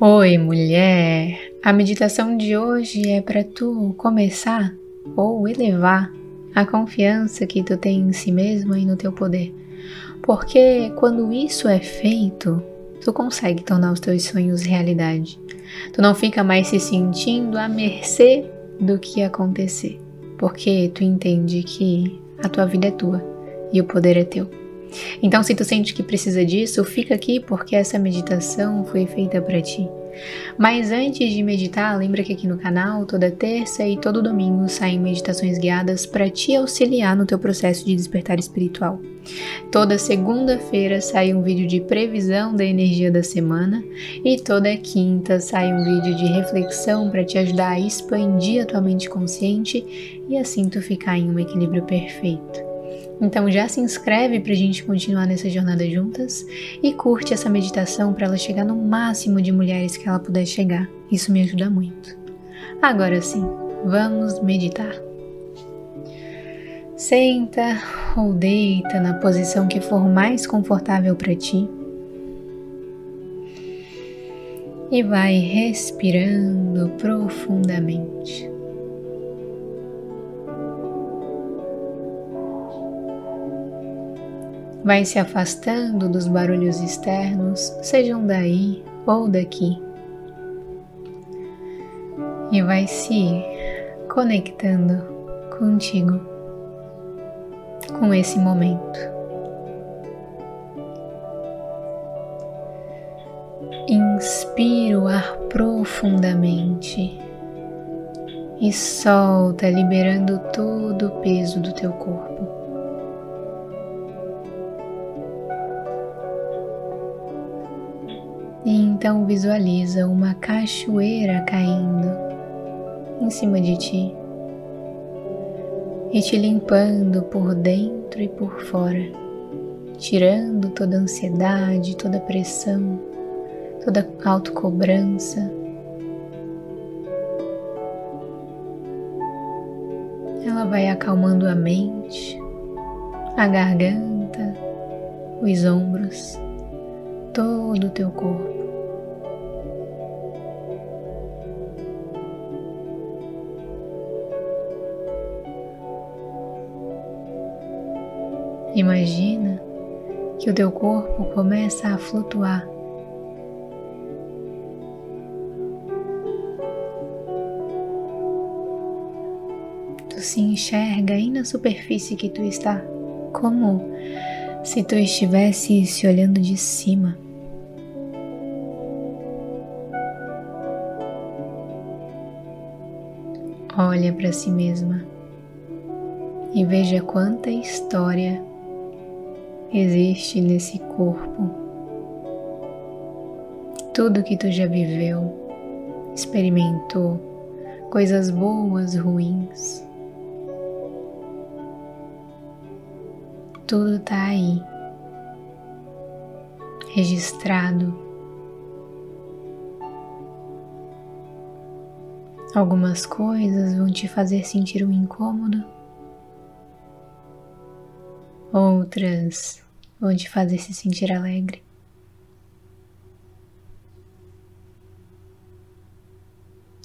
Oi, mulher! A meditação de hoje é para tu começar ou elevar a confiança que tu tem em si mesma e no teu poder. Porque quando isso é feito, tu consegue tornar os teus sonhos realidade. Tu não fica mais se sentindo à mercê do que acontecer, porque tu entende que a tua vida é tua e o poder é teu. Então, se tu sente que precisa disso, fica aqui porque essa meditação foi feita para ti. Mas antes de meditar, lembra que aqui no canal, toda terça e todo domingo saem meditações guiadas para te auxiliar no teu processo de despertar espiritual. Toda segunda-feira sai um vídeo de previsão da energia da semana e toda quinta sai um vídeo de reflexão para te ajudar a expandir a tua mente consciente e assim tu ficar em um equilíbrio perfeito. Então já se inscreve para a gente continuar nessa jornada juntas e curte essa meditação para ela chegar no máximo de mulheres que ela puder chegar. Isso me ajuda muito. Agora sim, vamos meditar. Senta ou deita na posição que for mais confortável para ti. E vai respirando profundamente. Vai se afastando dos barulhos externos, sejam daí ou daqui. E vai se conectando contigo, com esse momento. Inspira o ar profundamente e solta, liberando todo o peso do teu corpo. E então visualiza uma cachoeira caindo em cima de ti e te limpando por dentro e por fora, tirando toda ansiedade, toda pressão, toda autocobrança. Ela vai acalmando a mente, a garganta, os ombros, todo o teu corpo. Imagina que o teu corpo começa a flutuar. Tu se enxerga aí na superfície que tu está, como se tu estivesse se olhando de cima. Olha para si mesma e veja quanta história existe nesse corpo. Tudo que tu já viveu, experimentou, coisas boas, ruins. Tudo tá aí, registrado. Algumas coisas vão te fazer sentir um incômodo, outras vão te fazer se sentir alegre.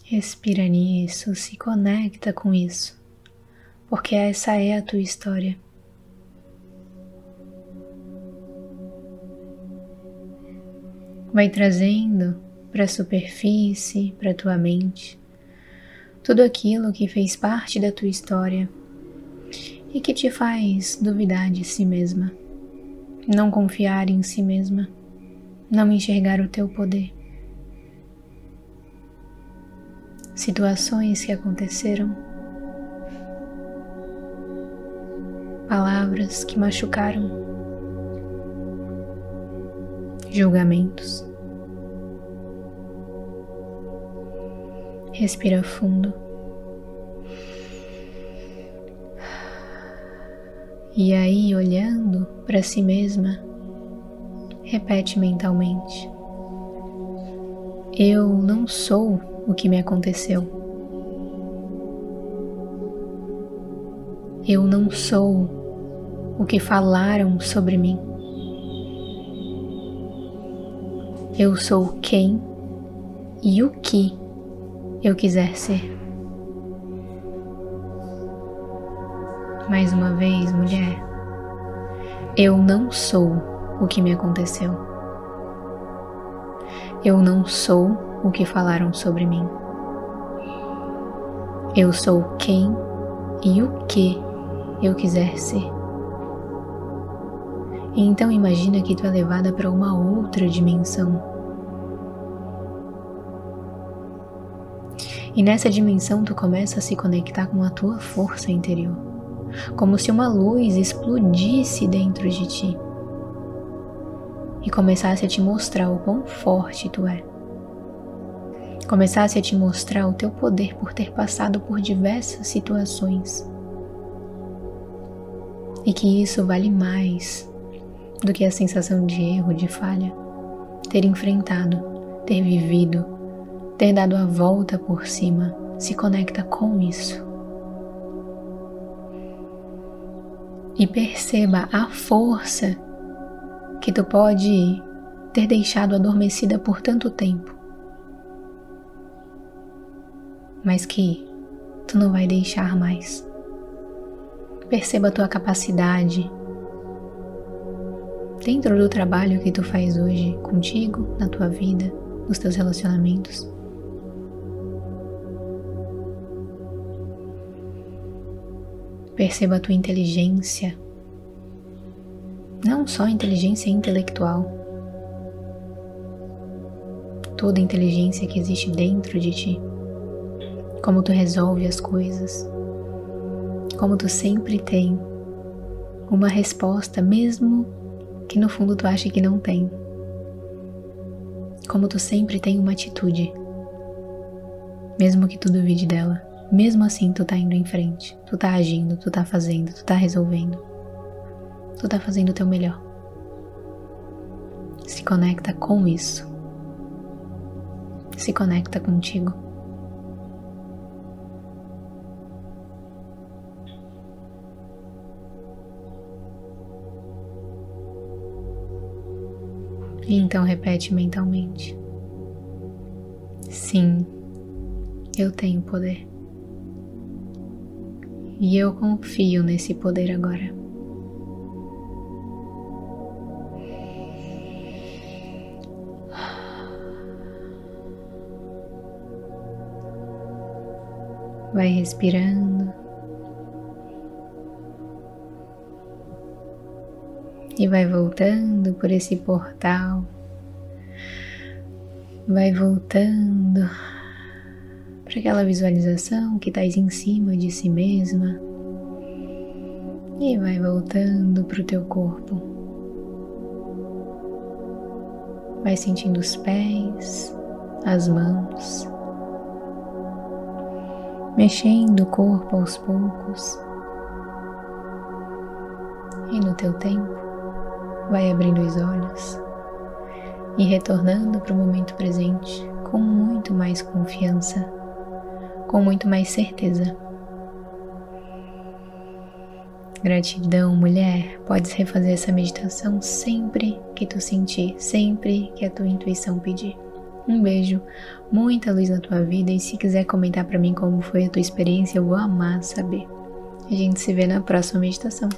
Respira nisso, se conecta com isso, porque essa é a tua história. Vai trazendo para a superfície, para tua mente, tudo aquilo que fez parte da tua história e que te faz duvidar de si mesma, não confiar em si mesma, não enxergar o teu poder. Situações que aconteceram, palavras que machucaram, julgamentos. Respira fundo. E aí, olhando para si mesma, repete mentalmente: Eu não sou o que me aconteceu. Eu não sou o que falaram sobre mim. Eu sou quem e o que eu quiser ser. Mais uma vez, mulher, eu não sou o que me aconteceu. Eu não sou o que falaram sobre mim. Eu sou quem e o que eu quiser ser. Então imagina que tu é levada para uma outra dimensão. E nessa dimensão tu começa a se conectar com a tua força interior, como se uma luz explodisse dentro de ti e começasse a te mostrar o quão forte tu é começasse a te mostrar o teu poder por ter passado por diversas situações. E que isso vale mais do que a sensação de erro, de falha. Ter enfrentado, ter vivido, ter dado a volta por cima, se conecta com isso. E perceba a força que tu pode ter deixado adormecida por tanto tempo mas que tu não vai deixar mais. Perceba a tua capacidade dentro do trabalho que tu faz hoje contigo, na tua vida, nos teus relacionamentos. Perceba a tua inteligência, não só inteligência intelectual, toda a inteligência que existe dentro de ti. Como tu resolve as coisas, como tu sempre tem uma resposta, mesmo que no fundo tu ache que não tem. Como tu sempre tem uma atitude, mesmo que tu duvide dela. Mesmo assim, tu tá indo em frente, tu tá agindo, tu tá fazendo, tu tá resolvendo. Tu tá fazendo o teu melhor. Se conecta com isso. Se conecta contigo. Então repete mentalmente: Sim, eu tenho poder. E eu confio nesse poder agora. Vai respirando. e vai voltando por esse portal, vai voltando para aquela visualização que estás em cima de si mesma e vai voltando para o teu corpo. Vai sentindo os pés, as mãos, mexendo o corpo aos poucos. E no teu tempo, vai abrindo os olhos e retornando para o momento presente com muito mais confiança, com muito mais certeza. Gratidão, mulher. Podes refazer essa meditação sempre que tu sentir, sempre que a tua intuição pedir. Um beijo, muita luz na tua vida e se quiser comentar para mim como foi a tua experiência, eu vou amar saber. A gente se vê na próxima meditação.